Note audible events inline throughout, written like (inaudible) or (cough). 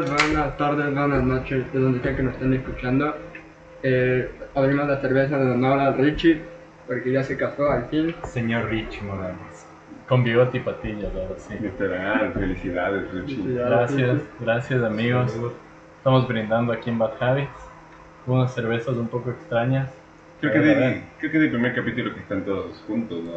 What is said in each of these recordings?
días, buenas tardes, buenas noches, de donde sea que nos estén escuchando. Eh, abrimos la cerveza de honor a Richie, porque ya se casó al fin. Señor Rich Morales. Con bigote y patillas, ahora sí. Literal, felicidades, Richie. Gracias, gracias amigos. Estamos brindando aquí en Bad Habits. Unas cervezas un poco extrañas. Creo que, de, creo que es el primer capítulo que están todos juntos, ¿no?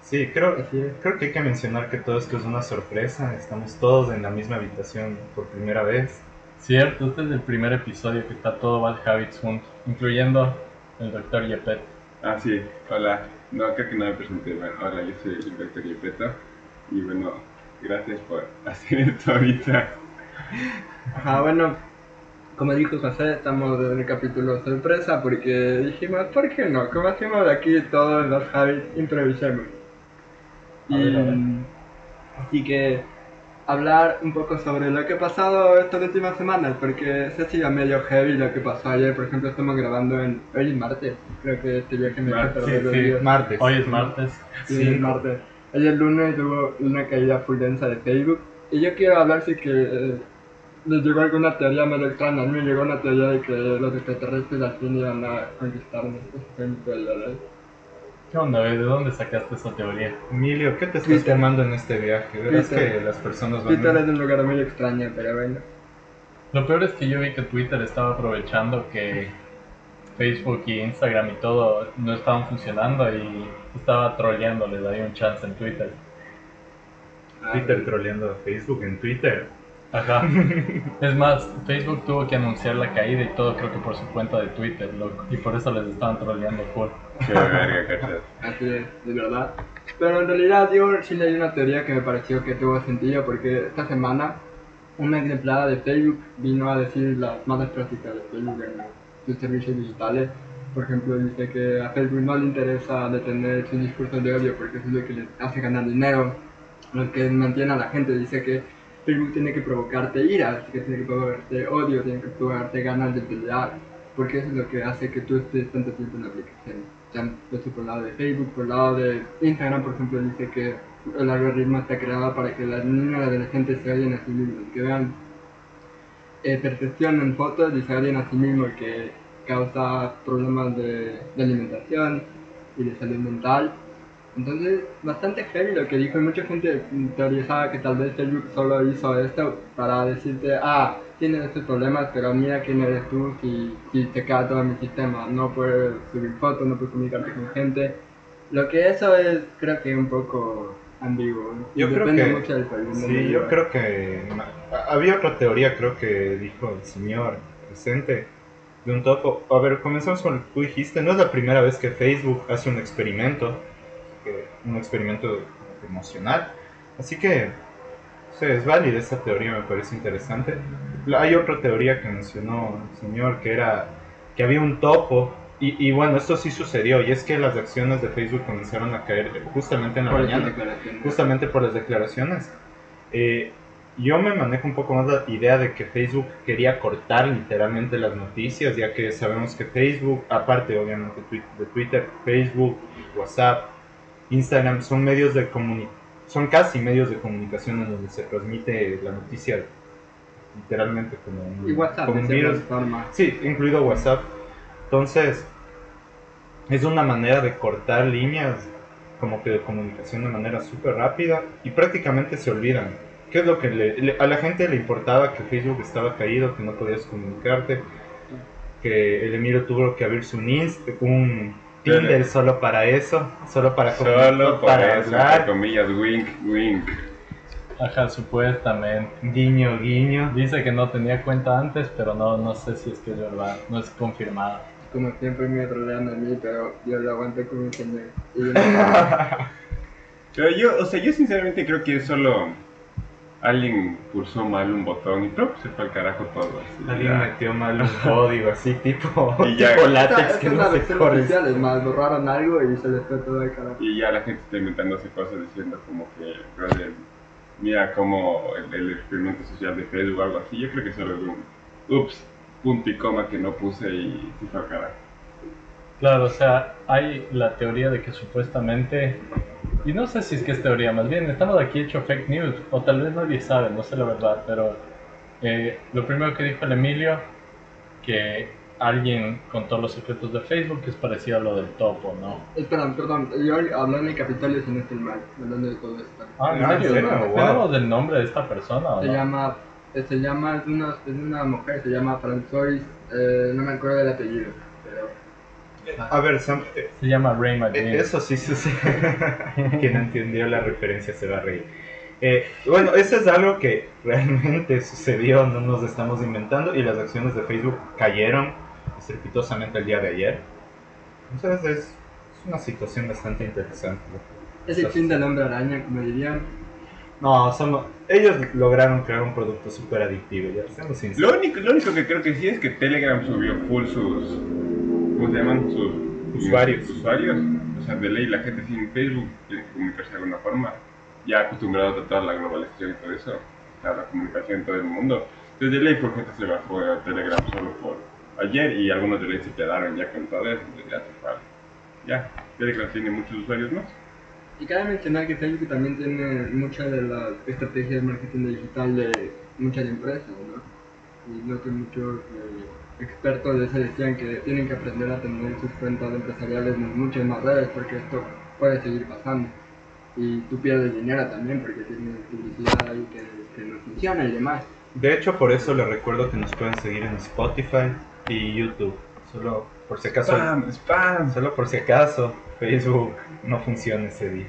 Sí, creo, creo que hay que mencionar que todo esto es una sorpresa. Estamos todos en la misma habitación por primera vez. Cierto, este es el primer episodio que está todo Bad Habits junto, incluyendo el Dr. Yepet. Ah, sí, hola. No, creo que no me presenté. Bueno, hola, yo soy el Dr. Yepeto. Y bueno, gracias por (laughs) hacer esto ahorita. Ajá, bueno, como dijo José, estamos en el capítulo sorpresa porque dijimos, ¿por qué no? Como hacemos de aquí todos los Javis, improvisemos. Y así que hablar un poco sobre lo que ha pasado estas últimas semanas, porque se ha sido medio heavy lo que pasó ayer. Por ejemplo, estamos grabando en hoy es martes, creo que este viaje me perder sí, los sí, días. Martes. Hoy es martes. Sí, el martes. Ayer lunes hubo una caída full densa de Facebook. Y yo quiero hablar si que eh, les llegó alguna teoría medio extraña. A mí me llegó una teoría de que los extraterrestres al fin iban a conquistarnos. Esa fue mi teoría, ¿verdad? ¿Qué onda, güey? ¿De dónde sacaste esa teoría? Emilio, ¿qué te estás Twitter. tomando en este viaje? Verás Twitter. que las personas van Twitter a... es un lugar muy extraño, pero bueno. Lo peor es que yo vi que Twitter estaba aprovechando que Facebook y Instagram y todo no estaban funcionando y estaba troleando, les daría un chance en Twitter. Twitter troleando a Facebook en Twitter. Ajá. (laughs) Es más, Facebook tuvo que anunciar la caída y todo, creo que por su cuenta de Twitter, loco. Y por eso les estaban troleando full. Qué verga, cachas. Así es, de verdad. Pero en realidad yo sí leí una teoría que me pareció que tuvo sentido porque esta semana una empleada de Facebook vino a decir las malas prácticas de Facebook en sus servicios digitales. Por ejemplo, dice que a Facebook no le interesa detener sus discursos de odio porque eso es lo que les hace ganar dinero, lo que mantiene a la gente. Dice que tiene que provocarte ira, tiene que provocarte odio, tiene que provocarte ganas de pelear, porque eso es lo que hace que tú estés tanto tiempo en la aplicación. Ya por el lado de Facebook, por el lado de Instagram, por ejemplo, dice que el algoritmo está creado para que las niñas y adolescentes se odien a sí mismos, que vean eh, percepción en fotos y se odien a sí mismos, que causa problemas de alimentación y de salud mental. Entonces, bastante heavy lo que dijo y mucha gente teorizaba que tal vez Facebook solo hizo esto para decirte, ah, tienes estos problemas, pero mira quién eres tú si, si te cae todo mi sistema, no puedes subir fotos, no puedes comunicarte con gente. Lo que eso es, creo que un poco ambiguo. y Yo creo depende que- mucho del país. Sí, yo creo que había otra teoría, creo que dijo el señor presente de un topo. A ver, comenzamos con lo que tú dijiste. No es la primera vez que Facebook hace un experimento, que- un experimento emocional. Así que, o sea, es válida esa teoría, me parece interesante. Hay otra teoría que mencionó el señor, que era que había un topo. Y, y bueno, esto sí sucedió, y es que las acciones de Facebook comenzaron a caer justamente en la Por mañana justamente por las declaraciones. Eh, yo me manejo un poco más la idea de que Facebook quería cortar literalmente las noticias, ya que sabemos que Facebook, aparte obviamente de Twitter, Facebook, WhatsApp, Instagram son medios de comuni son casi medios de comunicación en donde se transmite la noticia literalmente como un, Y WhatsApp, como un virus. forma. Sí, incluido WhatsApp. Entonces, es una manera de cortar líneas como que de comunicación de manera súper rápida y prácticamente se olvidan. ¿Qué es lo que le- le- a la gente le importaba que Facebook estaba caído, que no podías comunicarte, que el Emilio tuvo que abrirse un Inst, un Tinder solo para eso, solo para comunicar, Solo para eso, entre comillas, wink, wink. Ajá, supuestamente. guiño, guiño. Dice que no tenía cuenta antes, pero no, no sé si es que es verdad, no es confirmado. Como siempre me trolean a mí, pero yo lo aguanto como un señor. Y yo (laughs) Pero yo, o sea, yo sinceramente creo que es solo alguien pulsó mal un botón y ¡plup! se fue al carajo todo. así, Alguien ya. metió mal un código así tipo, (laughs) Y ya. tipo látex esta que es no se corre. oficial, es más, borraron algo y se les fue todo el carajo. Y ya la gente está inventándose cosas diciendo como que, brother, mira como el, el experimento social de Facebook o algo así. Yo creo que solo es un ups, punto y coma que no puse y se fue al carajo. Claro, o sea, hay la teoría de que supuestamente, y no sé si es que es teoría, más bien estamos aquí hecho fake news, o tal vez nadie sabe, no sé la verdad, pero Eh, lo primero que dijo el Emilio, que alguien contó los secretos de Facebook, que es parecido a lo del topo, ¿no? Espera, perdón, yo hablando de Capitolio si no estoy mal, hablando de todo esto. Ah, ¿en Ah, ¿en serio? ¿Tenemos el nombre de esta persona o Se no? llama, eh, se llama, es una, es una mujer, se llama François, eh, no me acuerdo del apellido, pero A ver, Sam, eh, Se llama Ray eh, McGinn. eso sí, sí, sí. (laughs) Quien entendió la referencia se va a reír. Eh, bueno, eso es algo que realmente sucedió, no nos estamos inventando y las acciones de Facebook cayeron estrepitosamente el día de ayer. Entonces es, es una situación bastante interesante. es el fin del hombre araña, como dirían. No, somos, ellos lograron crear un producto súper adictivo, ya seamos sinceros. Lo único, lo único que creo que sí es que Telegram subió full sus. ¿Cómo se llaman? Sus Usuarios. sus usuarios. O sea, de ley la gente sin Facebook tiene que comunicarse de alguna forma. Ya acostumbrados a toda la globalización y todo eso, a la comunicación en todo el mundo. Entonces, de ley, por gente se bajó a Telegram solo por ayer y algunos de ley se quedaron ya con todo eso. Entonces, ya se fue. Ya, Telegram tiene muchos usuarios más. Y cabe mencionar que Facebook también tiene mucha de la estrategia de marketing digital de muchas empresas, ¿no? Y lo que muchos eh, expertos de eso decían que tienen que aprender a tener sus cuentas empresariales en muchas más redes porque esto puede seguir pasando. Y tú pierdes dinero también porque tienes publicidad ahí que, que no funciona y demás. De hecho, por eso les recuerdo que nos pueden seguir en Spotify y YouTube. Solo por si acaso. ¡Spam! ¡Spam! Solo por si acaso Facebook no funciona ese día.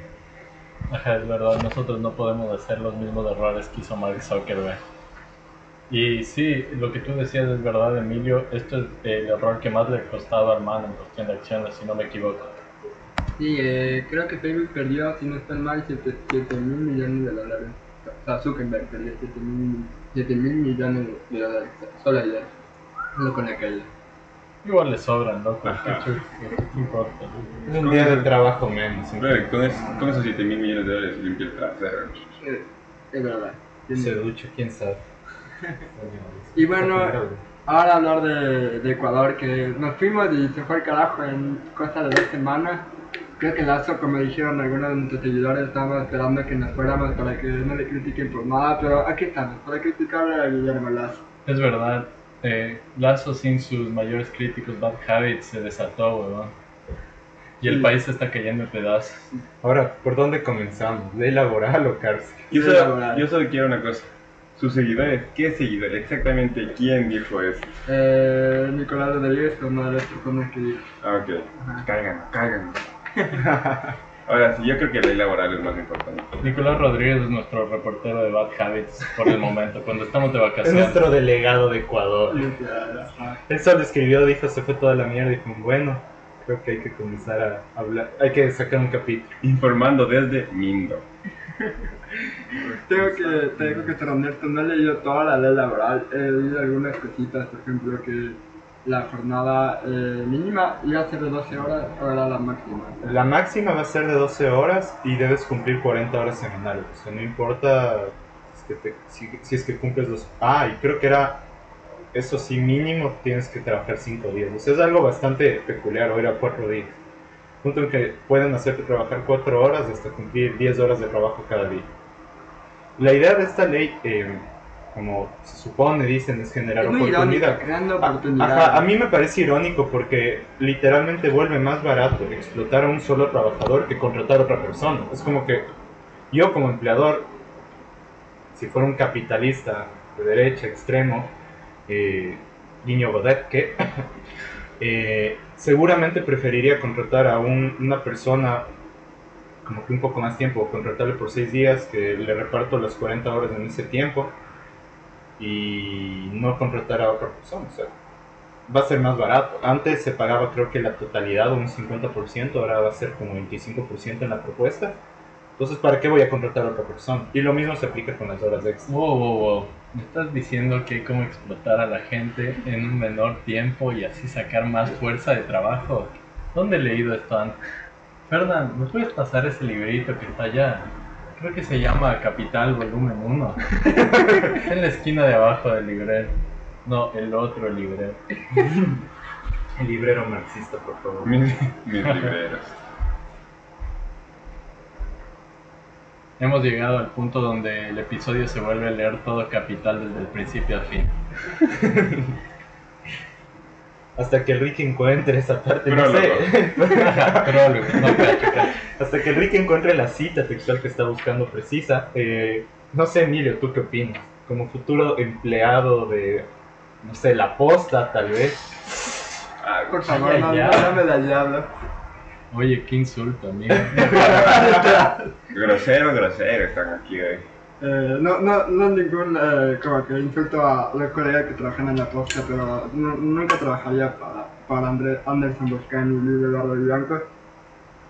Ajá, es verdad, nosotros no podemos hacer los mismos errores que hizo Mark Zuckerberg. Y sí, lo que tú decías es verdad, Emilio. Esto es el error que más le ha costado al man en cuestión de acciones, si no me equivoco. Sí, eh, creo que Facebook perdió, si no estoy mal, 7 mil millones de dólares. O sea, Zuckerberg perdió 7 mil millones de dólares solo ayer. Solo con la caída. Igual le sobran, loco. ¿Qué importa? Es un día de trabajo menos. Con, es- con esos 7 mil millones de dólares limpia el trasero. Eh, es verdad. Se ducha, quién sabe. Y bueno, ahora hablar de, de Ecuador, que nos fuimos y se fue al carajo en cosa de dos semanas. Creo que Lazo, como dijeron algunos de nuestros seguidores, estábamos esperando que nos fuéramos para que no le critiquen por nada, pero aquí estamos, para criticarle a Guillermo Lazo. Es verdad, eh, Lazo sin sus mayores críticos, Bad Habits, se desató, weón. Y el Sí. país está cayendo en pedazos. Ahora, ¿por dónde comenzamos? ¿Ley laboral o cárcel? Yo solo, yo solo quiero una cosa. Sus seguidores, ¿qué seguidores? Exactamente, ¿quién dijo eso? Eh, Nicolás Rodríguez fue una de las personas que dijo. Ah, ok. Caigan, caigan. (laughs) Ahora sí, yo creo que la ley laboral es más importante. Nicolás Rodríguez es nuestro reportero de Bad Habits por el momento, cuando estamos de Es vacaciones. nuestro delegado de Ecuador. Ajá. Él solo escribió, dijo, se fue toda la mierda y dijo, bueno, creo que hay que comenzar a hablar, hay que sacar un capítulo. Informando desde Mindo. (laughs) Tengo que, tengo que honesto, no he leído toda la ley laboral, he leído algunas cositas, por ejemplo que la jornada eh, mínima iba a ser de 12 horas era la máxima. La máxima va a ser de 12 horas y debes cumplir 40 horas semanales. O sea, no importa si te- si, si es que cumples los... Ah, y creo que era... Eso sí, mínimo tienes que trabajar 5 días. O sea, es algo bastante peculiar, o era 4 días. Punto en que pueden hacerte trabajar 4 horas hasta cumplir 10 horas de trabajo cada día. La idea de esta ley, eh, como se supone, dicen, es generar Es oportunidad. irónico, Ah, oportunidades. Ajá, a mí me parece irónico porque literalmente vuelve más barato explotar a un solo trabajador que contratar a otra persona. Es como que yo como empleador, si fuera un capitalista de derecha extremo, eh, Guiño Godet, que (laughs) eh, seguramente preferiría contratar a un- una persona como que un poco más tiempo, contratarle por seis días, que le reparto las 40 horas en ese tiempo y no contratar a otra persona. O sea, va a ser más barato. Antes se pagaba creo que la totalidad o un 50%, ahora va a ser como 25% en la propuesta. Entonces, ¿para qué voy a contratar a otra persona? Y lo mismo se aplica con las horas extra. Wow, wow, wow. Me estás diciendo que hay como explotar a la gente en un menor tiempo y así sacar más fuerza de trabajo. ¿Dónde he leído esto antes? Fernán, ¿me puedes pasar ese librito que está allá? Creo que se llama Capital Volumen 1. (laughs) en la esquina de abajo del librero. No, el otro librero. (laughs) El librero marxista, por favor. Mis, mis libreros. Hemos llegado al punto donde el episodio se vuelve a leer todo capital desde el principio al fin. (laughs) Hasta que Ricky encuentre esa parte, no sé. (laughs) Prólogo, no cacho, cacho. Hasta que Ricky encuentre la cita textual que está buscando precisa. Eh, no sé, Emilio, ¿tú qué opinas? Como futuro empleado de, no sé, la posta, tal vez. Ah, Por favor, Ay, no, no dame la llave. Oye, qué insulto, amigo. (laughs) grosero, grosero están aquí, güey. Eh, no, no, no ningún eh, como que insulto a los colegas que trabajan en la posta, pero nu- nunca trabajaría para, para André, Anderson Boscani y Luis Eduardo Blanco.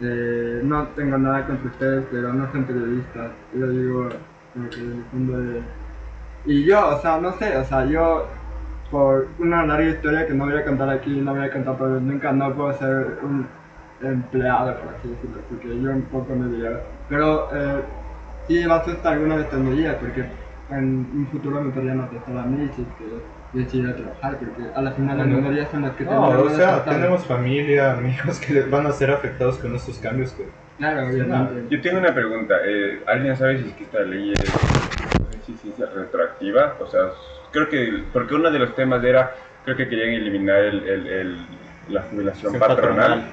Eh, no tengo nada contra ustedes, pero no son periodistas. Lo digo como que en el fondo de... Y yo, o sea, no sé, o sea, yo por una larga historia que no voy a contar aquí, no voy a contar por nunca, no puedo ser un empleado, por así decirlo, porque yo un poco me diría. Pero eh, sí va a asustar alguna vez medidas, porque en un futuro me podrían atestar a mí si es que decidiera trabajar, porque a la final las Bueno. minorías son las que No, terminan o sea, tenemos familia, amigos que les van a ser afectados con estos cambios que... Claro, obviamente. Yo tengo una pregunta. Eh, ¿Alguien sabe si es que esta ley es, no sé si retroactiva? O sea, creo que, porque uno de los temas era, creo que querían eliminar el, el, el- la jubilación patronal.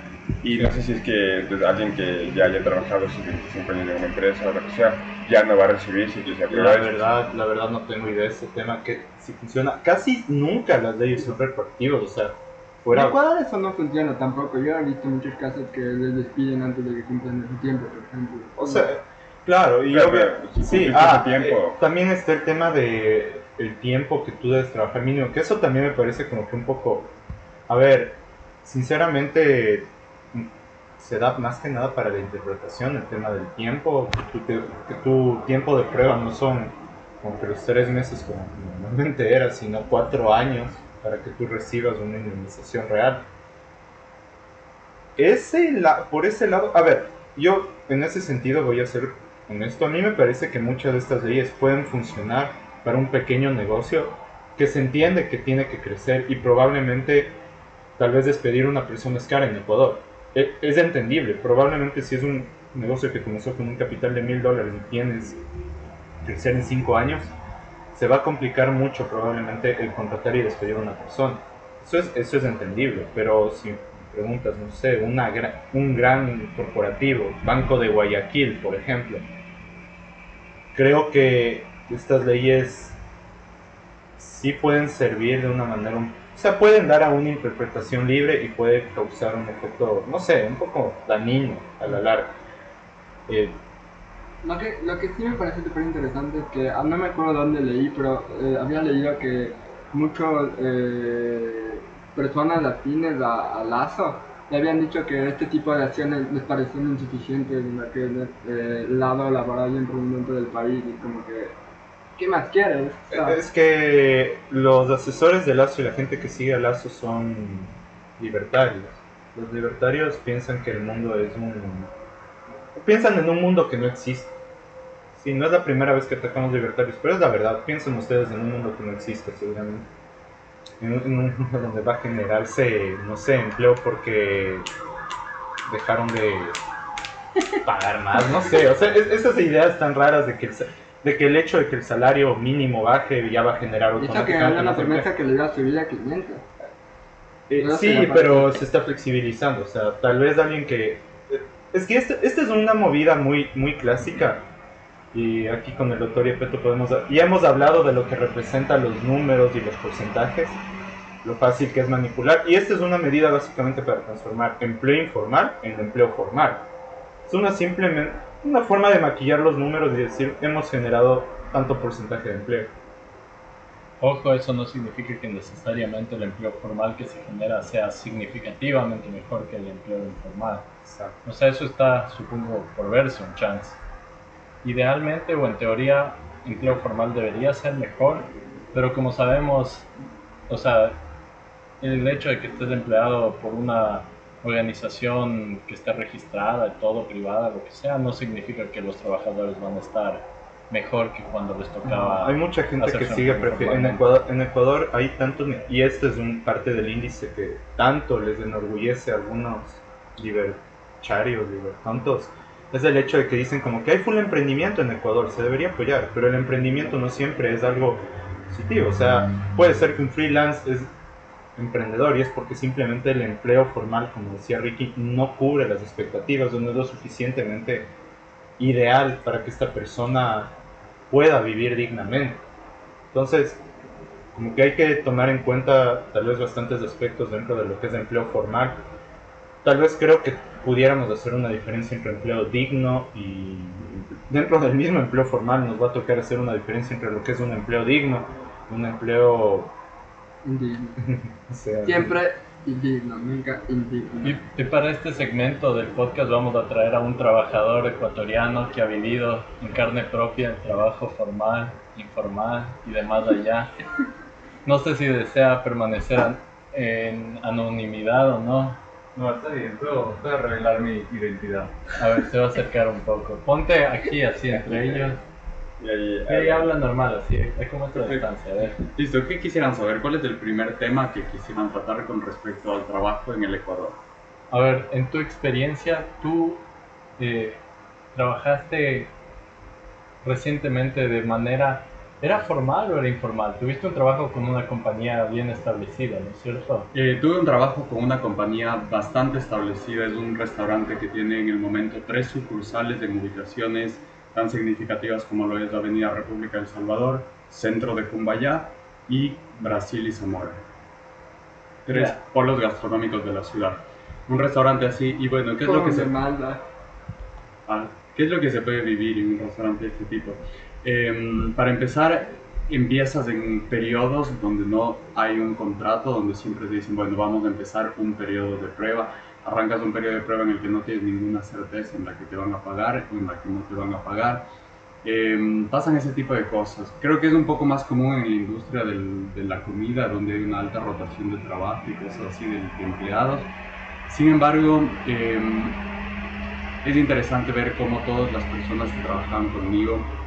Y no sé si es que pues, alguien que ya haya trabajado sus 25 años en una empresa o lo que sea, ya no va a recibir si se aprueba La verdad, la verdad no tengo idea de este tema que si funciona. Casi nunca las leyes son retroactivas, o sea, En fuera... Ecuador eso no funciona tampoco. Yo he visto muchos casos que les despiden antes de que cumplan su tiempo, por ejemplo. O sea, claro, y Claro, obvio- pero si sí, ah, tiempo. eh, también está el tema de el tiempo que tú debes trabajar mínimo, que eso también me parece como que un poco, a ver, sinceramente se da más que nada para la interpretación el tema del tiempo, tu, tu tiempo de prueba no son como que los tres meses como normalmente era, sino cuatro años para que tú recibas una indemnización real. Ese la- por ese lado, a ver, yo en ese sentido voy a ser honesto. A mí me parece que muchas de estas leyes pueden funcionar para un pequeño negocio que se entiende que tiene que crecer y probablemente tal vez despedir una persona es cara en Ecuador. E- Es entendible, probablemente si es un negocio que comenzó con un capital de mil dólares y tienes crecer en cinco años, se va a complicar mucho probablemente el contratar y despedir a una persona. Eso es, eso es entendible, pero si preguntas, no sé, una gra- un gran corporativo, Banco de Guayaquil, por ejemplo, creo que estas leyes sí pueden servir de una manera, un- o sea, pueden dar a una interpretación libre y puede causar un efecto, no sé, un poco dañino a la larga. Eh, Lo que, lo que sí me parece súper interesante es que, ah, no me acuerdo dónde leí, pero eh, había leído que muchas personas afines a, a Lazo le habían dicho que este tipo de acciones les parecían insuficientes en aquel eh, lado laboral y emprendimiento del país y como que, ¿qué más quieres? Es que los asesores de Lazo y la gente que sigue a Lazo son libertarios. Los libertarios piensan que el mundo es un... Piensan en un mundo que no existe. Sí, no es la primera vez que atacamos libertarios, pero es la verdad. Piensen ustedes en un mundo que no existe, seguramente. En un, mundo donde va a generarse, no sé, empleo porque dejaron de pagar más, no sé. O sea, es- esas ideas tan raras de que el, de que el hecho de que el salario mínimo baje ya va a generar Hizo que automáticamente había una promesa que le iba a subir a 500. Eh, No sí, pero se está flexibilizando. O sea, tal vez alguien que. Es que este- esta es una movida muy, muy clásica. Y aquí con el doctor Yepeto podemos. Ya hemos hablado de lo que representan los números y los porcentajes. Lo fácil que es manipular. Y esta es una medida básicamente para transformar empleo informal en empleo formal. Es una simplemente. Una forma de maquillar los números y decir hemos generado tanto porcentaje de empleo. Ojo, eso no significa que necesariamente el empleo formal que se genera sea significativamente mejor que el empleo informal. Exacto. O sea, eso está, supongo, por verse un chance. Idealmente o en teoría, empleo formal debería ser mejor, pero como sabemos, o sea, el hecho de que estés empleado por una organización que esté registrada, todo privada, lo que sea, no significa que los trabajadores van a estar mejor que cuando les tocaba. Hay mucha gente que sigue en. Ecuador, en Ecuador hay tantos y este es un parte del índice que tanto les enorgullece a algunos libertarios, libertantos, es el hecho de que dicen como que hay full emprendimiento en Ecuador, se debería apoyar, pero el emprendimiento no siempre es algo positivo. O sea, puede ser que un freelance es emprendedor y es porque simplemente el empleo formal, como decía Ricky, no cubre las expectativas o no es lo suficientemente ideal para que esta persona pueda vivir dignamente. Entonces, como que hay que tomar en cuenta tal vez bastantes aspectos dentro de lo que es empleo formal. Tal vez creo que pudiéramos hacer una diferencia entre empleo digno y dentro del mismo empleo formal nos va a tocar hacer una diferencia entre lo que es un empleo digno, un empleo Indigno. (laughs) sea, Siempre indigno, nunca indigno. Y, y para este segmento del podcast vamos a traer a un trabajador ecuatoriano que ha vivido en carne propia el trabajo formal, informal y demás allá. No sé si desea permanecer an- en anonimidad o no. No, está bien, puedo, puedo revelar mi identidad. A ver, se va a acercar un poco. Ponte aquí así entre ellos. Y ahí, Y ahí habla normal, así, hay como esta distancia. Listo, ¿qué quisieran saber? ¿Cuál es el primer tema que quisieran tratar con respecto al trabajo en el Ecuador? A ver, en tu experiencia, tú eh, trabajaste recientemente de manera... ¿Era formal o era informal? Tuviste un trabajo con una compañía bien establecida, ¿no es cierto? Eh, tuve un trabajo con una compañía bastante establecida, es un restaurante que tiene en el momento tres sucursales en ubicaciones tan significativas como lo es la Avenida República del Salvador, centro de Cumbayá y Brasil y Zamora. Tres Ya. polos gastronómicos de la ciudad. Un restaurante así, y bueno, ¿qué es lo que se... manda? Ah, ¿Qué es lo que se puede vivir en un restaurante de este tipo? Em, para empezar, empiezas en periodos donde no hay un contrato, donde siempre te dicen, bueno, vamos a empezar un periodo de prueba. Arrancas un periodo de prueba en el que no tienes ninguna certeza en la que te van a pagar, en la que no te van a pagar. Em, pasan ese tipo de cosas. Creo que es un poco más común en la industria del- de la comida, donde hay una alta rotación de trabajo y cosas así de, de empleados. Sin embargo, em, es interesante ver cómo todas las personas que trabajaban conmigo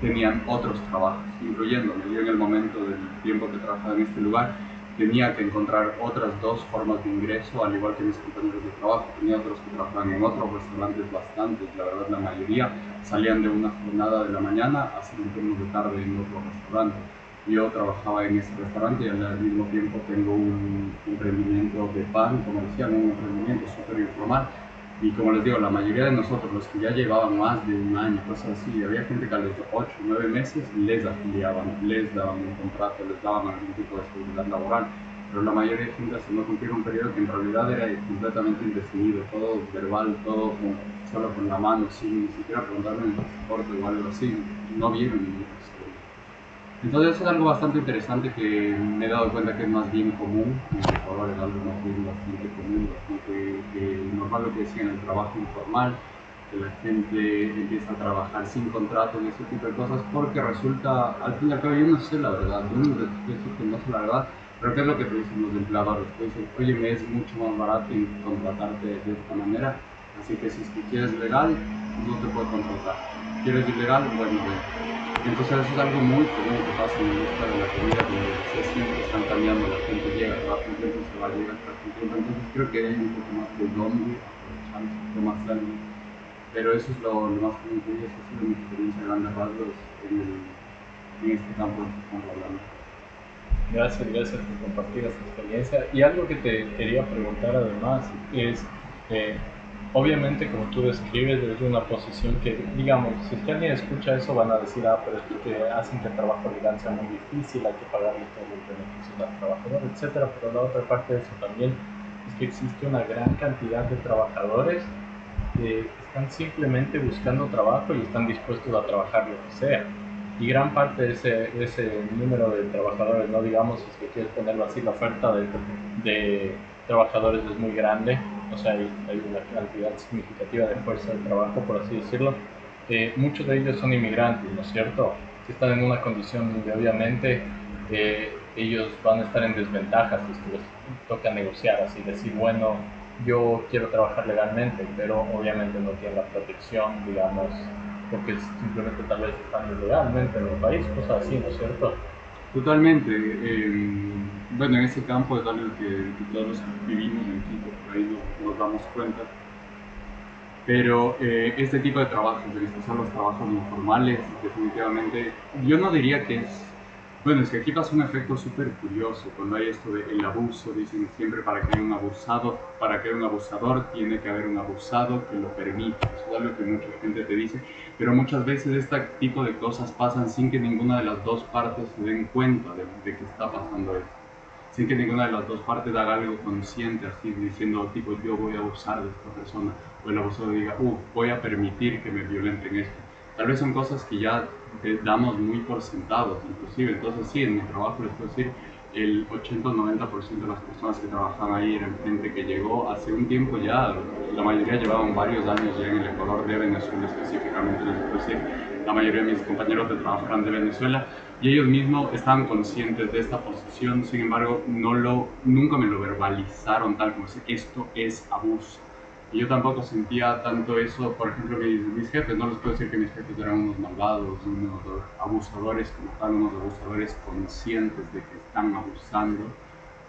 tenían otros trabajos, incluyéndome. Yo en el momento del tiempo que trabajaba en este lugar tenía que encontrar otras dos formas de ingreso, al igual que mis compañeros de trabajo. Tenía otros que trabajaban en otros restaurantes bastantes, la verdad la mayoría salían de una jornada de la mañana a un turno de tarde en otro restaurante. Yo trabajaba en ese restaurante y al mismo tiempo tengo un emprendimiento de pan comercial, un emprendimiento súper informal. Y como les digo, la mayoría de nosotros, los que ya llevaban más de un año, cosas así, había gente que a los 8 o 9 meses les afiliaban, les daban un contrato, les daban algún tipo de seguridad laboral. Pero la mayoría de gente hasta no cumplía un periodo que en realidad era completamente indefinido, todo verbal, todo solo con la mano, sin ni siquiera preguntarme el pasaporte o algo así. No vieron. Entonces es algo bastante interesante que me he dado cuenta que es más bien común, en Ecuador es algo más bien bastante común, bastante que normal lo que decían, el trabajo informal, que la gente empieza a trabajar sin contrato y ese tipo de cosas, porque resulta, al fin y al cabo yo no sé la verdad, yo no estoy que no sé la verdad, pero ¿qué es lo que te dicen los empleadores? Te dicen, oye, me es mucho más barato en contratarte de esta manera, así que si es que quieres legal, no te puedo contratar. ¿Quieres ilegal? Bueno, ve. Entonces eso es algo muy común que pasa en la industria de la comida, donde siempre están cambiando, la gente llega, trabaja un tiempo, se va a llegar, trabaja un tiempo, entonces creo que hay un poco más de dónde aprovechar, un poco más algo. Pero eso es lo, lo más común que eso ha sido mi experiencia a grandes rasgos en, el, en este campo que estamos hablando. Gracias, gracias por compartir esa experiencia. Y algo que te quería preguntar además es, eh, obviamente como tú describes, es una posición que, digamos, si es que alguien escucha eso van a decir, ah, pero es que hacen que el trabajo legal sea muy difícil, hay que pagarle todos los beneficios al trabajador, etcétera. Pero la otra parte de eso también es que existe una gran cantidad de trabajadores que están simplemente buscando trabajo y están dispuestos a trabajar lo que sea. Y gran parte de ese, ese número de trabajadores, no digamos, si es que quieres ponerlo así, la oferta de, de trabajadores es muy grande, o sea, hay, hay una cantidad significativa de fuerza de trabajo, por así decirlo. Eh, muchos de ellos son inmigrantes, ¿no es cierto? Que están en una condición donde obviamente eh, ellos van a estar en desventaja si es que les toca negociar, así decir, bueno, yo quiero trabajar legalmente, pero obviamente no tienen la protección, digamos, porque simplemente tal vez están ilegalmente en el país, cosas así, ¿no es cierto? Totalmente. eh, bueno, en ese campo es algo que, que todos vivimos en Quito por ahí nos, nos damos cuenta. Pero eh, este tipo de trabajos, en especial los trabajos informales, definitivamente, yo no diría que es... Bueno, es que aquí pasa un efecto súper curioso. Cuando hay esto del abuso, dicen siempre para que haya un abusado, para que haya un abusador, tiene que haber un abusado que lo permita. Eso es algo que mucha gente te dice. Pero muchas veces este tipo de cosas pasan sin que ninguna de las dos partes se den cuenta de, de que está pasando esto sin que ninguna de las dos partes haga algo consciente, así diciendo, tipo, yo voy a abusar de esta persona, o el abusador diga, uh, voy a permitir que me violenten esto. Tal vez son cosas que ya eh, damos muy por sentados, inclusive. Entonces, sí, en mi trabajo les puedo decir, el 80 o 90% de las personas que trabajan ahí eran gente que llegó hace un tiempo ya, la mayoría llevaban varios años ya en el Ecuador de Venezuela específicamente, decir, la mayoría de mis compañeros de trabajo eran de Venezuela. Y ellos mismos estaban conscientes de esta posición, sin embargo, no lo, nunca me lo verbalizaron tal como si esto es abuso. Y yo tampoco sentía tanto eso, por ejemplo, mis, mis jefes, no les puedo decir que mis jefes eran unos malvados, unos abusadores como tal, unos abusadores conscientes de que están abusando,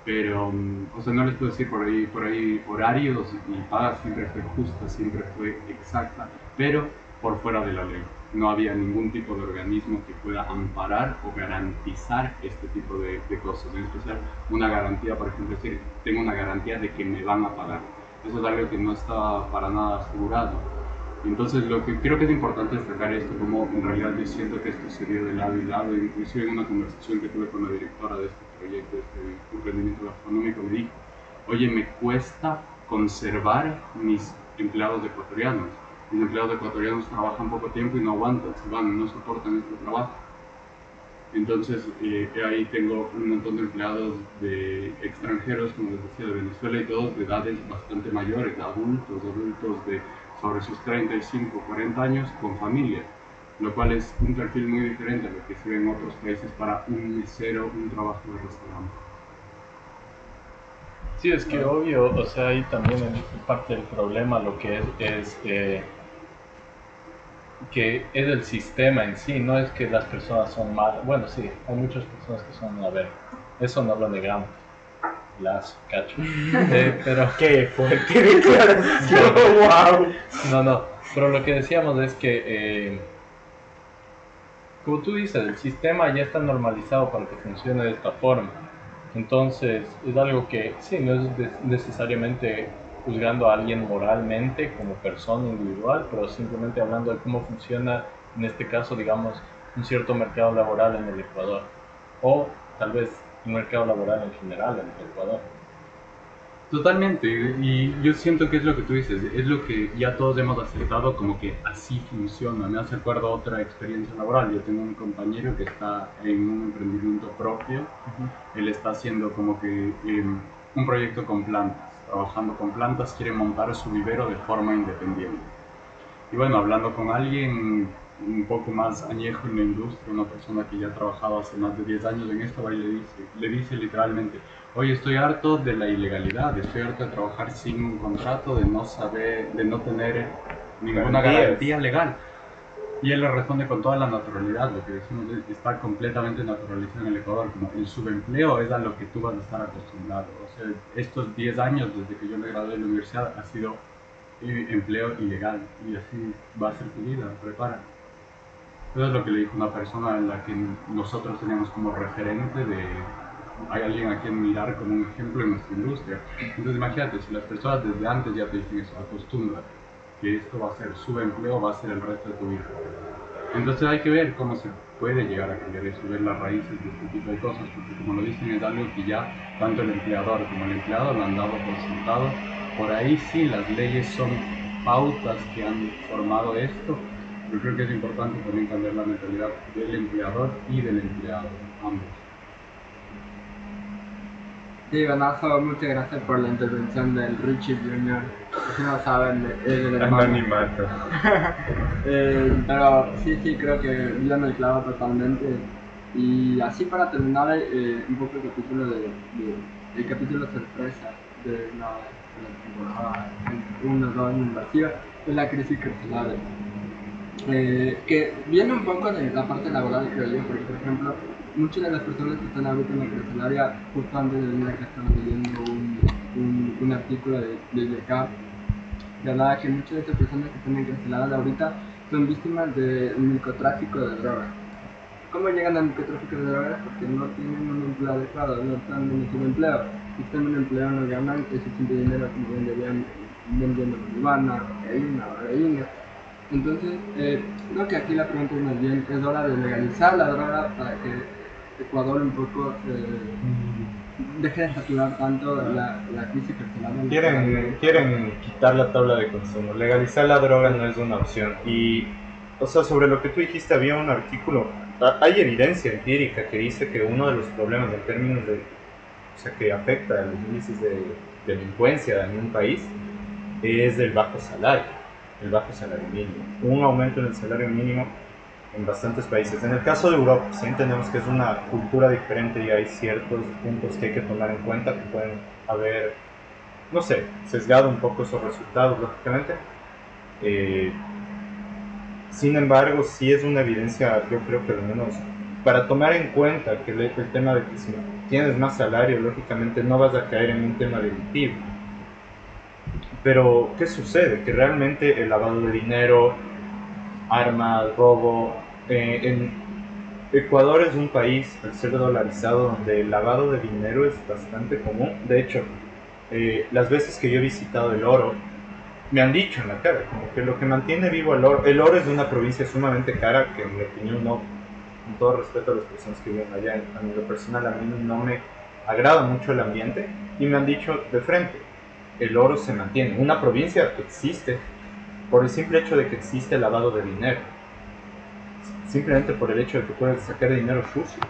pero, mm, o sea, no les puedo decir por ahí, por ahí horarios y paga siempre fue justa, siempre fue exacta, pero por fuera de la ley. No había ningún tipo de organismo que pueda amparar o garantizar este tipo de, de cosas. En especial, una garantía, por ejemplo, decir, tengo una garantía de que me van a pagar. Eso es algo que no está para nada asegurado. Entonces, lo que creo que es importante destacar esto, como en realidad yo siento que esto se dio de lado y lado, inclusive en una conversación que tuve con la directora de este proyecto, de este emprendimiento gastronómico, me dijo, oye, me cuesta conservar mis empleados ecuatorianos los empleados ecuatorianos trabajan poco tiempo y no aguantan, se van, no soportan este trabajo. Entonces eh, ahí tengo un montón de empleados de extranjeros, como les decía, de Venezuela y todos de edades bastante mayores, adultos, adultos de sobre sus 35, 40 años con familia, lo cual es un perfil muy diferente a lo que se ve en otros países para un mesero, un trabajo de restaurante. Sí, es que obvio, o sea, ahí también parte del problema lo que es, es eh, que es el sistema en sí, no es que las personas son malas. Bueno, sí, hay muchas personas que son, a ver, eso no lo negamos. Las cacho. (laughs) Eh, pero. ¡Qué fuerte declaración! ¡Wow! No, no, pero lo que decíamos es que, eh, como tú dices, el sistema ya está normalizado para que funcione de esta forma. Entonces, es algo que, sí, no es necesariamente juzgando a alguien moralmente como persona individual, pero simplemente hablando de cómo funciona, en este caso, digamos, un cierto mercado laboral en el Ecuador, o tal vez un mercado laboral en general en el Ecuador. Totalmente, y yo siento que es lo que tú dices, es lo que ya todos hemos aceptado como que así funciona. Me hace acuerdo otra experiencia laboral, yo tengo un compañero que está en un emprendimiento propio, él está haciendo como que em, un proyecto con plantas trabajando con plantas, quiere montar su vivero de forma independiente. Y bueno, hablando con alguien un poco más añejo en la industria, una persona que ya ha trabajado hace más de 10 años en esto, le dice, le dice literalmente, oye, estoy harto de la ilegalidad, estoy harto de trabajar sin un contrato, de no saber, de no tener ninguna garantía legal. Y él le responde con toda la naturalidad, lo que decimos está completamente naturalizado en el Ecuador, como el subempleo es a lo que tú vas a estar acostumbrado. O sea, estos 10 años desde que yo me gradué de la universidad ha sido empleo ilegal y así va a ser tu vida, prepara. Eso es lo que le dijo una persona en la que nosotros teníamos como referente de hay alguien a quien mirar como un ejemplo en nuestra industria. Entonces imagínate, si las personas desde antes ya te dicen eso, acostúmbrate que esto va a ser su empleo, va a ser el resto de tu vida. Entonces hay que ver cómo se puede llegar a cambiar eso, ver las raíces de este tipo de cosas, porque como lo dicen es algo que ya tanto el empleador como el empleado lo han dado por sentado. Por ahí sí las leyes son pautas que han formado esto, pero creo que es importante también cambiar la mentalidad del empleador y del empleado, ambos. Sí, Banazo, muchas gracias por la intervención del Richie Jr. Si no saben, es el hermano. Anonimato. (laughs) Eh, pero sí, sí, creo que en el clavo totalmente. Y así para terminar eh, un poco el capítulo de, de- el capítulo sorpresa de la, temporada 1-2 invasiva es la crisis carcelaria. Eh, que viene un poco de la parte laboral, creo yo, porque por ejemplo, muchas de las personas que están ahorita en la carcelaria, justo antes de venir acá estaban leyendo un, un, artículo de, de YK Granada que muchas de estas personas que están encarceladas ahorita son víctimas del microtráfico de drogas. ¿Cómo llegan al microtráfico de drogas? Porque no tienen un empleo adecuado, no están en un empleo. Si están en un empleo no ganan suficiente dinero como venderían vendiendo marihuana, cocaína, heroína. Entonces, eh, creo que aquí la pregunta es más bien, es hora de legalizar la droga para que Ecuador un poco eh, deje de saturar tanto la, la crisis carcelaria. Quieren, quieren quitar la tabla de consumo. Legalizar la droga no es una opción. Y, o sea, sobre lo que tú dijiste, había un artículo. Hay evidencia empírica que dice que uno de los problemas en términos de. O sea, que afecta a los índices de delincuencia en un país es el bajo salario. El bajo salario mínimo. Un aumento en el salario mínimo en bastantes países. En el caso de Europa, sí entendemos que es una cultura diferente y hay ciertos puntos que hay que tomar en cuenta que pueden haber, no sé, sesgado un poco esos resultados, lógicamente. Eh, sin embargo, sí es una evidencia, yo creo que al menos para tomar en cuenta que el, el tema de que si tienes más salario, lógicamente no vas a caer en un tema delictivo. Pero, ¿qué sucede? Que realmente el lavado de dinero, armas, robo, eh, en Ecuador es un país, al ser dolarizado, donde el lavado de dinero es bastante común. De hecho, eh, las veces que yo he visitado el oro, me han dicho en la cara, como que lo que mantiene vivo el oro, el oro es de una provincia sumamente cara, que en mi opinión no, con todo respeto a las personas que viven allá, a nivel personal a mí no me agrada mucho el ambiente, y me han dicho de frente, el oro se mantiene. Una provincia existe por el simple hecho de que existe lavado de dinero. Simplemente por el hecho de que puedes sacar dinero sucio.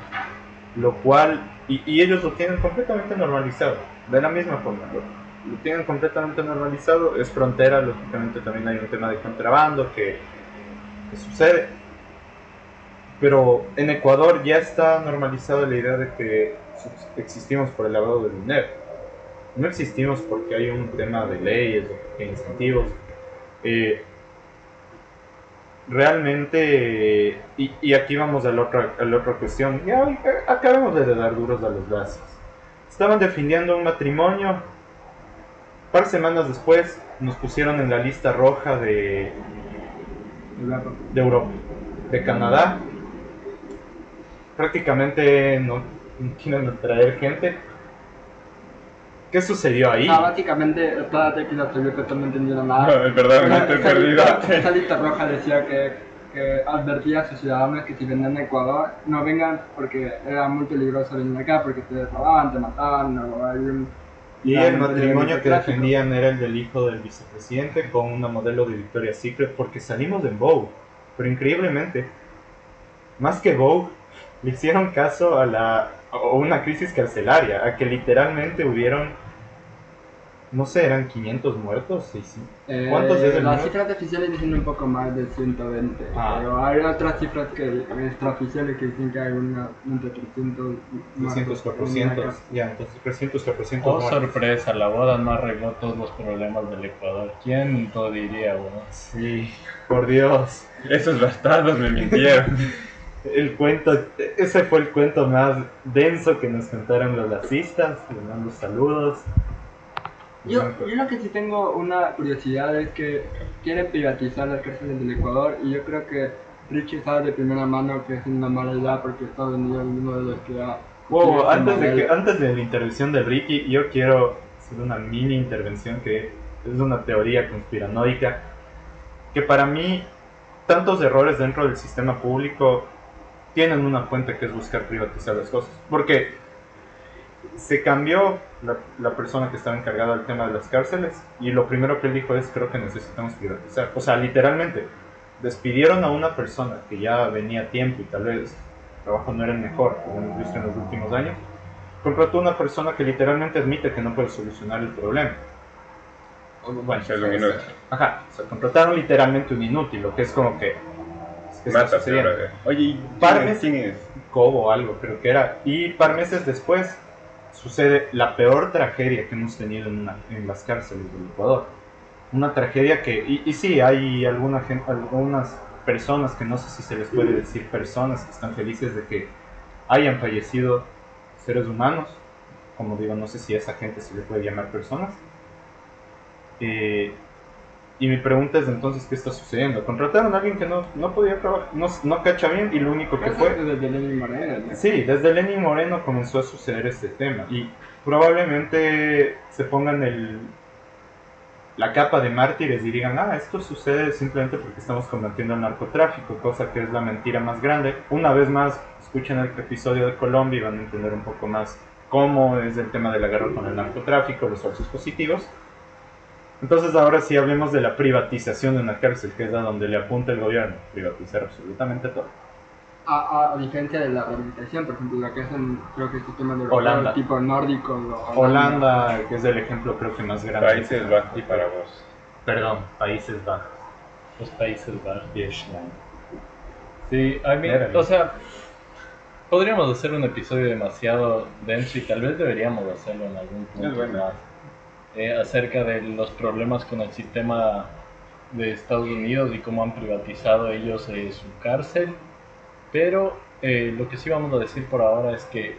Lo cual, y, ellos lo tienen completamente normalizado. De la misma forma, lo, tienen completamente normalizado. Es frontera, lógicamente también hay un tema de contrabando que, sucede. Pero en Ecuador ya está normalizada la idea de que existimos por el lavado de dinero. No existimos porque hay un tema de leyes de incentivos. Eh, realmente, y, y aquí vamos a la otra, a la otra cuestión, ya acabemos de dar duros a los gases. Estaban defendiendo un matrimonio, un par de semanas después nos pusieron en la lista roja de, de Europa, de Canadá. Prácticamente no quieren traer gente. ¿Qué sucedió ahí? Ah, básicamente, espérate que la teoría que no nada. No, es verdad, me estoy Esa lista- roja decía que, que advertía a sus ciudadanos que si venían a Ecuador no vengan porque era muy peligroso venir acá porque te robaban, te mataban o hay un... Y el no matrimonio que tráfico. defendían era el del hijo del vicepresidente con una modelo de Victoria's Secret porque salimos en Vogue. Pero increíblemente, más que Vogue, le hicieron caso a la a una crisis carcelaria, a que literalmente hubieron, no sé, eran 500 muertos. 600. Eh, ¿Cuántos es el Las cifras oficiales dicen un poco más de 120, Ah. pero hay otras cifras que extraoficiales que dicen que hay una entre 300 y 300, 400, ya, entonces 300, 400 Oh, muertos. sorpresa, la boda no arregló todos los problemas del Ecuador. ¿Quién lo diría, weón? Sí, por Dios. Esos bastardos me mintieron. (laughs) El cuento, ese fue el cuento más denso que nos contaron los lacistas. Les mando saludos. Yo, yo lo que sí tengo una curiosidad es que quieren privatizar las cárceles del Ecuador y yo creo que Richie sabe de primera mano que es una mala idea porque Estados Unidos es uno de los que ha... Wow, quiere antes de, que, antes de la intervención de Ricky, yo quiero hacer una mini intervención que es una teoría conspiranoica. Que para mí, tantos errores dentro del sistema público tienen una fuente que es buscar privatizar las cosas. Porque se cambió la, la persona que estaba encargada del tema de las cárceles y lo primero que él dijo es creo que necesitamos privatizar. O sea, literalmente, despidieron a una persona que ya venía a tiempo y tal vez el trabajo no era el mejor, como hemos visto en los últimos años, contrató a una persona que literalmente admite que no puede solucionar el problema. Bueno, Es un inútil. Ajá, o sea, contrataron literalmente un inútil, lo que es como que... ¿qué está Mata, brother. Oye, ¿y Parme. quién es? ¿Quién es? Cobo o algo, creo que era. Y par meses después sucede la peor tragedia que hemos tenido en, una- las cárceles del Ecuador. Una tragedia que, y, sí, hay alguna algunas personas que no sé si se les puede decir personas que están felices de que hayan fallecido seres humanos. Como digo, no sé si a esa gente se le puede llamar personas. Eh, Y mi pregunta es entonces, ¿qué está sucediendo? Contrataron a alguien que no, no podía trabajar, no, no cacha bien y lo único que fue... es desde Lenin Moreno, ¿no? Sí, desde Lenin Moreno comenzó a suceder este tema y probablemente se pongan el, la capa de mártires y digan, ah, esto sucede simplemente porque estamos combatiendo el narcotráfico, cosa que es la mentira más grande. Una vez más, escuchen el episodio de Colombia y van a entender un poco más cómo es el tema de la guerra con el narcotráfico, los falsos positivos. Entonces ahora sí hablemos de la privatización de una cárcel, que es a donde le apunta el gobierno, privatizar absolutamente todo. A, a, a diferencia de la rehabilitación, por ejemplo, la que hacen, creo que el sistema de Holanda. tipo nórdico. o Holanda, que es el ejemplo creo que más grande. Países Bajos para vos. Perdón, Países Bajos. Los Países Bajos. Vietnam. Sí, I mean, o sea, podríamos hacer un episodio demasiado denso y tal vez deberíamos hacerlo en algún punto Es bueno. más. Eh, acerca de los problemas con el sistema de Estados Unidos y cómo han privatizado ellos eh, su cárcel. Pero eh, lo que sí vamos a decir por ahora es que,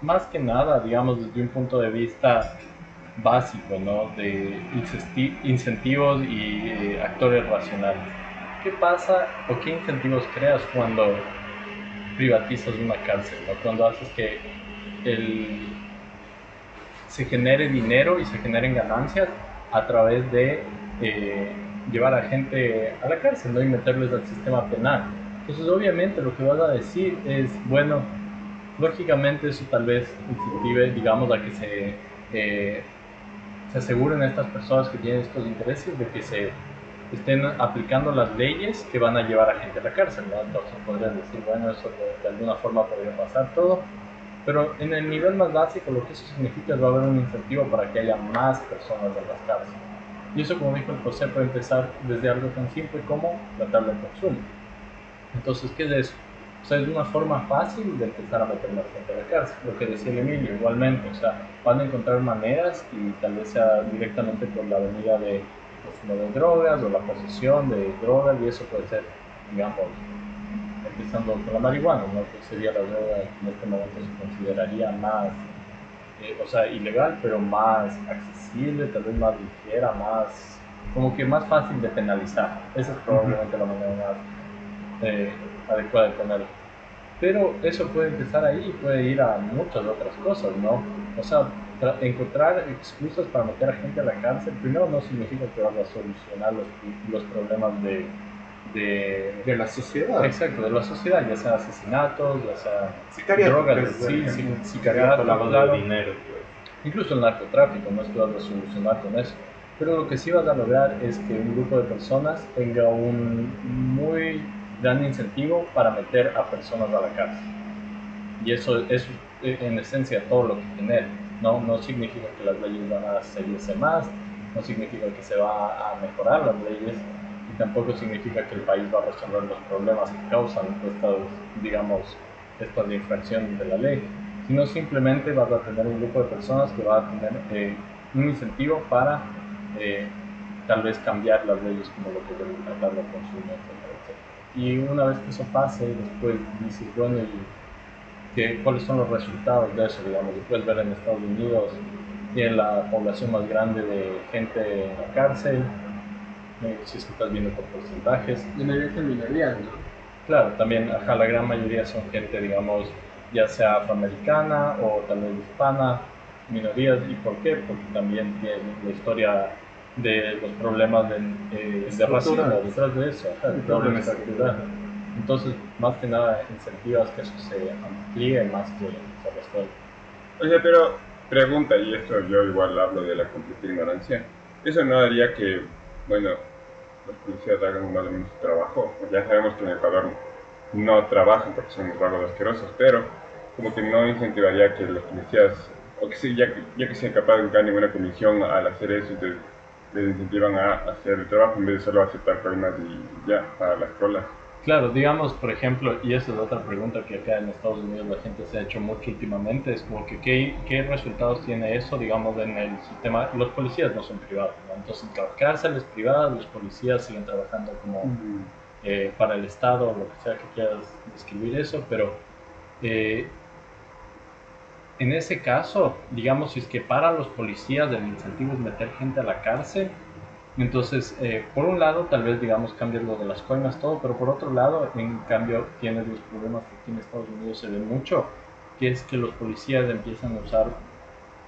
más que nada, digamos, desde un punto de vista básico, ¿no? De incentivos y eh, actores racionales. ¿Qué pasa o qué incentivos creas cuando privatizas una cárcel? ¿no? Cuando haces que el, se genere dinero y se generen ganancias a través de eh, llevar a gente a la cárcel ¿no? y meterles al sistema penal. Entonces obviamente lo que vas a decir es, bueno, lógicamente eso tal vez incentive, digamos, a que se, eh, se aseguren estas personas que tienen estos intereses de que se estén aplicando las leyes que van a llevar a gente a la cárcel. Entonces podrían decir, bueno, eso de alguna forma podría pasar todo, pero en el nivel más básico lo que eso significa es va a haber un incentivo para que haya más personas en las cárceles. Y eso, como dijo el José, puede empezar desde algo tan simple como la tabla de consumo. Entonces, ¿qué es eso? O sea, es una forma fácil de empezar a meter más gente a la cárcel. Lo que decía Emilio, igualmente, o sea, van a encontrar maneras y tal vez sea directamente por la avenida de consumo de drogas o la posesión de drogas y eso puede ser, digamos, empezando con la marihuana, ¿no? que sería la droga que en este momento se consideraría más, eh, o sea, ilegal, pero más accesible, tal vez más ligera, más, como que más fácil de penalizar. Esa es probablemente la manera más eh, adecuada de ponerlo. Pero eso puede empezar ahí y puede ir a muchas otras cosas, ¿no? O sea, tra- encontrar excusas para meter a gente a la cárcel, primero no significa que vas a solucionar los, los problemas de, de, De la sociedad. Exacto, de la sociedad, ya sea asesinatos, ya sea Sicariato, drogas, que es, sí, sí, sicariato, lavado de dinero. pues. incluso el narcotráfico, no es que vas a solucionar con eso. Pero lo que sí vas a lograr es que un grupo de personas tenga un muy gran incentivo para meter a personas a la cárcel. Y eso es eh, en esencia todo lo que genera. No, no significa que las leyes van a seguirse más, no significa que se va a mejorar las leyes tampoco significa que el país va a resolver los problemas que causan estas, digamos, estas infracciones de la ley, sino simplemente vas a tener un grupo de personas que va a tener eh, un incentivo para eh, tal vez cambiar las leyes como lo que deben tratar etcétera, etcétera. Y una vez que eso pase, después dices, bueno, ¿y qué- cuáles son los resultados de eso? Digamos, puedes ver en Estados Unidos, tiene la población más grande de gente en la cárcel, eh, si es que estás viendo por porcentajes. De mayoría son minorías, ¿no? Claro, también ajá, la gran mayoría son gente, digamos, ya sea afroamericana o tal vez hispana, minorías. ¿Y por qué? Porque también tiene la historia de los problemas de, eh, de racismo detrás de eso, ajá, de toda la Problemas estructura. Entonces, más que nada, incentivas que eso se amplíe más que se resuelva. O sea, pero pregunta, y esto yo igual hablo de la completa ignorancia, ¿eso no haría que, bueno, los policías hagan menos su trabajo? Ya sabemos que en Ecuador no trabajan porque son unos vagos asquerosos, pero como que no incentivaría que los policías, o que sí, ya, ya que sean capaces de buscar ninguna comisión al hacer eso, les incentivan a hacer el trabajo en vez de solo aceptar problemas y ya, para las colas. Claro, digamos, por ejemplo, y esa es otra pregunta que acá en Estados Unidos la gente se ha hecho mucho últimamente, es como que qué, qué resultados tiene eso, digamos, en el sistema, los policías no son privados, ¿no? entonces las cárceles privadas, los policías siguen trabajando como eh, para el Estado, lo que sea que quieras describir eso, pero eh, en ese caso, digamos, si es que para los policías el incentivo es meter gente a la cárcel, Entonces, eh, por un lado, tal vez, digamos, cambies lo de las coimas, todo, pero por otro lado, en cambio, tienes los problemas que aquí en Estados Unidos se ven mucho, que es que los policías empiezan a usar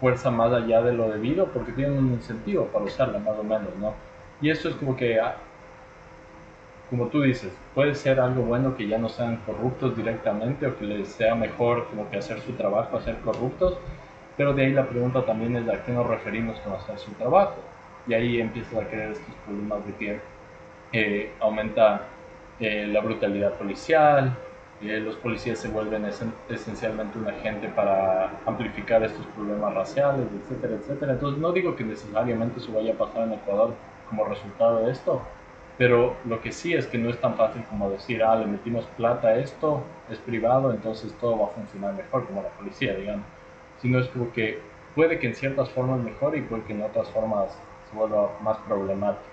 fuerza más allá de lo debido porque tienen un incentivo para usarla, más o menos, ¿no? Y eso es como que, ah, como tú dices, puede ser algo bueno que ya no sean corruptos directamente o que les sea mejor como que hacer su trabajo a ser corruptos, pero de ahí la pregunta también es a qué nos referimos con hacer su trabajo. Y ahí empiezas a crear estos problemas de que eh, aumenta eh, la brutalidad policial, eh, los policías se vuelven esen- esencialmente un agente para amplificar estos problemas raciales, etcétera, etcétera. Entonces no digo que necesariamente eso vaya a pasar en Ecuador como resultado de esto, pero lo que sí es que no es tan fácil como decir, ah, le metimos plata a esto, es privado, entonces todo va a funcionar mejor como la policía, digamos. Sino es como que puede que en ciertas formas mejore y puede que en otras formas se vuelva más problemático.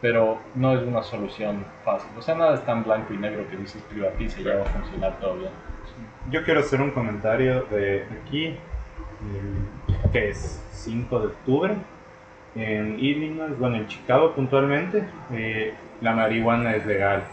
Pero no es una solución fácil. O sea, nada es tan blanco y negro que dices privatiza y ya va a funcionar todo bien. Yo quiero hacer un comentario de aquí, el- que es 5 de octubre, en Illinois, bueno, en Chicago puntualmente, eh, la marihuana es legal.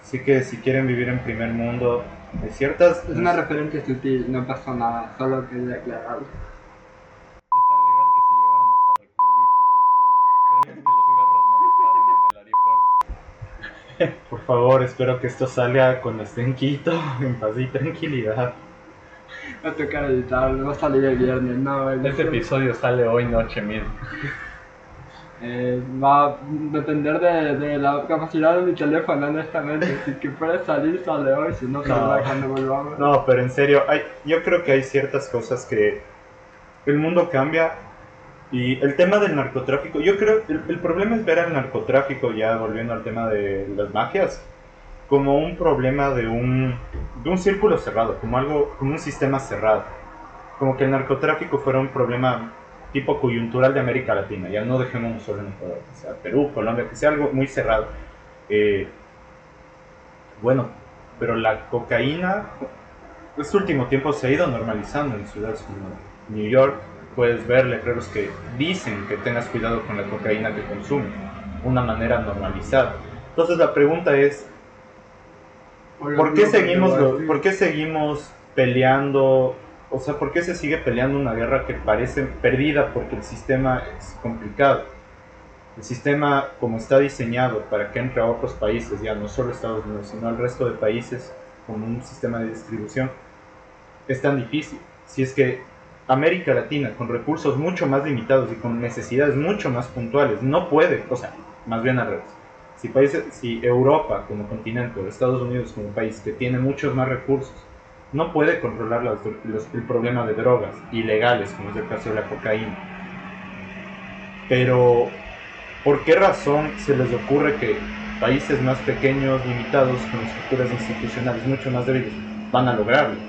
Así que si quieren vivir en primer mundo, hay ciertas... Es una referencia sutil, no pasó nada, solo quería aclararlo. Es tan legal que se llevaron hasta recuerditos al Ecuador. Esperemos que los perros no les paren en el aeropuerto. Por favor, espero que esto salga cuando esté en Quito, en paz y tranquilidad. Va a tocar editar, va a salir el viernes, no, el Este episodio sale hoy noche mismo. Eh, va a depender de, de la capacidad de mi teléfono, honestamente. Si que puede salir, sale hoy, si no, No. cuando volvamos. No, pero en serio, hay, yo creo que hay ciertas cosas que el mundo cambia y el tema del narcotráfico, yo creo, el, el problema es ver al narcotráfico, ya volviendo al tema de las mafias, como un problema de un, de un círculo cerrado, como algo, como un sistema cerrado. Como que el narcotráfico fuera un problema tipo coyuntural de América Latina, ya no dejemos solo en Ecuador, o sea, Perú, Colombia, que sea algo muy cerrado. Eh, bueno, pero la cocaína este último tiempo se ha ido normalizando en ciudades como New York. Puedes ver letreros que dicen que tengas cuidado con la cocaína que consumes, una manera normalizada. Entonces la pregunta es, ¿por qué seguimos, lo- por qué seguimos peleando? O sea, ¿por qué se sigue peleando una guerra que parece perdida porque el sistema es complicado? El sistema, como está diseñado para que entre a otros países, ya no solo Estados Unidos, sino al resto de países, como un sistema de distribución, es tan difícil. Si es que América Latina, con recursos mucho más limitados y con necesidades mucho más puntuales, no puede, o sea, más bien al revés. Si, países, si Europa como continente o Estados Unidos como país que tiene muchos más recursos, no puede controlar los- el problema de drogas ilegales, como es el caso de la cocaína. Pero, ¿por qué razón se les ocurre que países más pequeños, limitados, con estructuras institucionales mucho más débiles, van a lograrlo?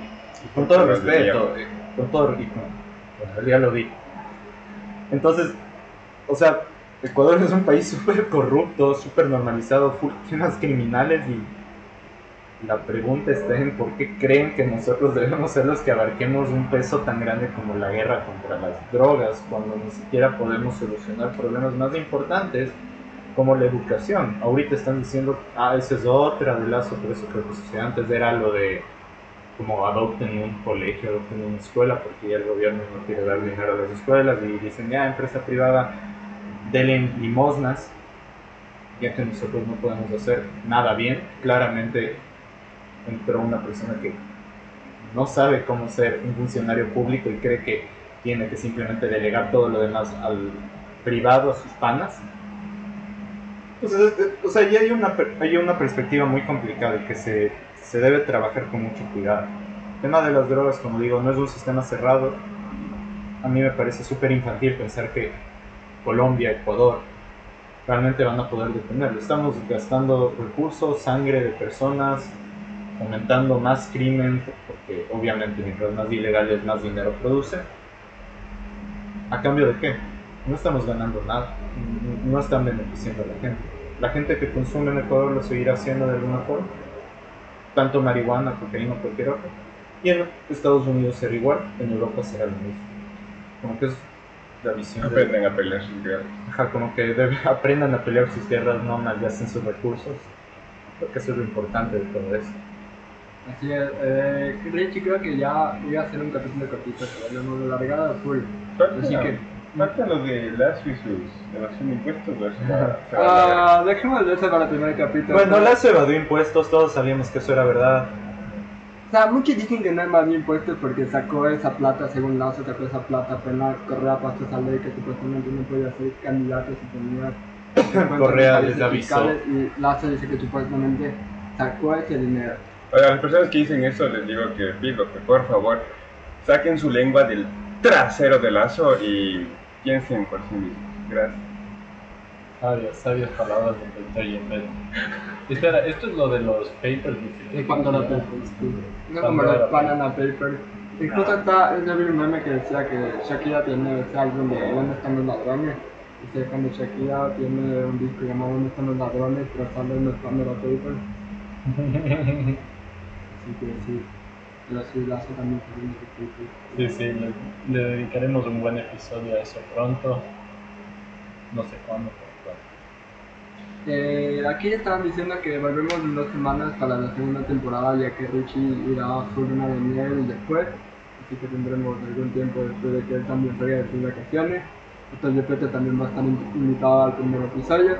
Con todo respeto, eh, con todo con, bueno, ya lo vi. Entonces, o sea, Ecuador es un país (laughs) súper corrupto, súper normalizado, full criminales y la pregunta está en por qué creen que nosotros debemos ser los que abarquemos un peso tan grande como la guerra contra las drogas, cuando ni siquiera podemos solucionar problemas más importantes como la educación. Ahorita están diciendo, ah, esa es otra de eso creo que antes era lo de como adopten un colegio, adopten una escuela, porque ya el gobierno no quiere dar dinero a las escuelas y dicen, ya, empresa privada, denle limosnas, ya que nosotros no podemos hacer nada bien. Claramente entró una persona que no sabe cómo ser un funcionario público y cree que tiene que simplemente delegar todo lo demás al privado, a sus panas. Entonces, eh, o sea, ya hay una, hay una perspectiva muy complicada que se, se debe trabajar con mucho cuidado. El tema de las drogas, como digo, no es un sistema cerrado. A mí me parece súper infantil pensar que Colombia, Ecuador, realmente van a poder detenerlo. Estamos gastando recursos, sangre de personas, aumentando más crimen, porque obviamente mientras más ilegales más dinero produce. ¿A cambio de qué? No estamos ganando nada, no están beneficiando a la gente. La gente que consume en Ecuador lo seguirá haciendo de alguna forma, tanto marihuana, cocaína o cualquier otra. Y en Estados Unidos será igual, en Europa será lo mismo. Como que es la visión de, Aprenden a pelear sus guerras. Ajá, como que debe- (laughs) aprendan a pelear sus guerras, no malgasten sus recursos. Creo que eso es lo importante de todo eso. Así es, eh, Richie creo que ya iba a hacer un capítulo cortito, pero lo hemos alargado full. Así que, falta lo de Lazo y sus evasión de impuestos. ah, dejemos de eso para el primer capítulo. Bueno, Lazo evadió impuestos, todos sabíamos que eso era verdad. O sea, muchos dicen que no bien impuestos porque sacó esa plata, según Lazo sacó esa plata, apenas Correa pasó esa ley que supuestamente no podía ser candidato si tenía Correa les avisó. Y Lazo dice que supuestamente sacó ese dinero. Oiga, a las personas que dicen eso les digo que pido que por favor saquen su lengua del trasero de Lazo y piensen por sí mismos. Gracias. Sabias, sabias palabras del doctor Yepet. Espera, esto es lo de los papers. dice. En cuanto a la Papers, sí. No como Pandora los Banana Papers. Incluso está, yo vi un meme que decía que Shakira tiene ese álbum de ¿Dónde están los ladrones? Dice cuando Shakira tiene un disco llamado ¿Dónde están los ladrones? Pero sale en los Pandora Papers. (laughs) Así que sí. Sí, Lazo también tiene un disco. Sí, sí, le, le dedicaremos un buen episodio a eso pronto. No sé cuándo, pero. Eh, aquí estaban diciendo que volvemos en dos semanas para la segunda temporada, ya que Richie irá a su luna de miel después. Así que tendremos algún tiempo después de que él también salga de sus vacaciones. Entonces Pete también va a estar in- invitado al primer episodio.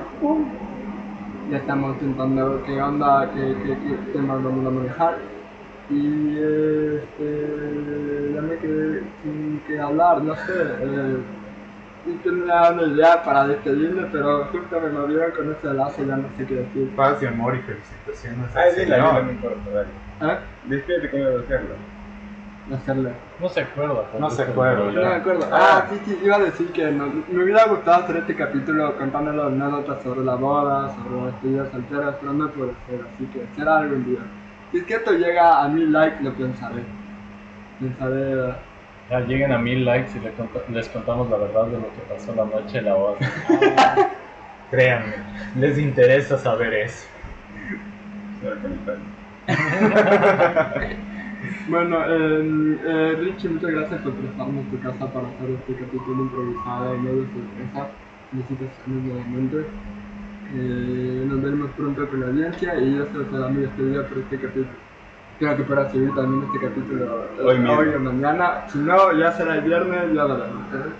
Ya estamos intentando qué onda, qué, qué, qué temas vamos a manejar. Y este, ya me quedé sin que hablar, no sé. eh, y tenía una idea para despedirme, pero justo me movieron con ese lazo, ya no sé qué decir. Paz y amor y felicitaciones. dile, Señor. dile, no importa, dale. ¿Eh? Despídete cómo debo hacerlo. Hacerle. No se acuerda. No se acuerda, No me acuerdo. Ah, sí, sí, iba a decir que no- me hubiera gustado hacer este capítulo contándole anécdotas sobre la boda, sobre las despedidas solteras, pero no puede ser, así que será algún día. Si es que esto llega a mil likes, lo pensaré. Pensaré. Ya lleguen a mil likes y le conta- les contamos la verdad de lo que pasó la noche de la boda. (laughs) Créanme, les interesa saber eso. (laughs) Bueno, eh, eh, Richie, muchas gracias por prestarnos tu casa para hacer este capítulo improvisado y medio sorpresa. Felicitaciones nuevamente. Eh, nos veremos pronto con la audiencia y esta será mi despedida por este capítulo. Creo que para subir también este capítulo eh, Hoy mismo. o mañana. Si no, ya será el viernes, ya lo veremos. ¿eh?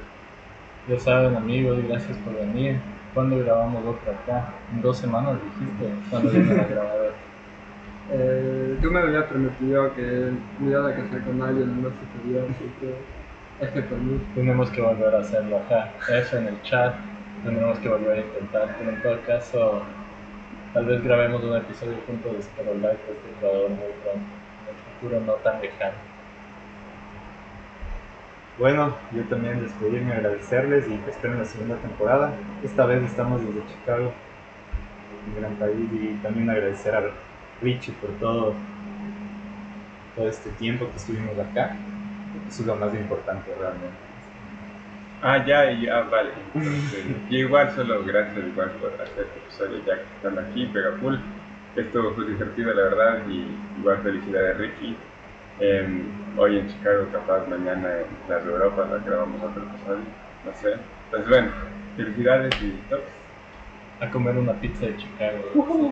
Ya saben, amigos, gracias por venir. ¿Cuándo grabamos otro acá? En dos semanas dijiste. ¿Cuándo viene la grabadora? (laughs) Eh, tú me habías prometido que me iba a casar con alguien, no sucedió, así que este por mí. Tenemos que volver a hacerlo acá. F en el chat. Tendremos que volver a intentar. Pero en todo caso, tal vez grabemos un episodio juntos de Espero Live este jugador muy pronto. En el futuro no tan lejano. Bueno, yo también despedirme, agradecerles y que esperen la segunda temporada. Esta vez estamos desde Chicago, un gran país, y también agradecer a Richie por todo, todo este tiempo que estuvimos acá. Eso es lo más importante realmente. Ah, ya, y ah, vale. Entonces, y igual, solo gracias igual por hacer este episodio ya que están aquí, pega full. Esto fue divertido, la verdad, y igual felicidades, Ricky. Em, hoy en Chicago, capaz mañana en las de Europa, la grabamos otro episodio, no sé. Entonces, bueno, felicidades y tops. A comer una pizza de Chicago.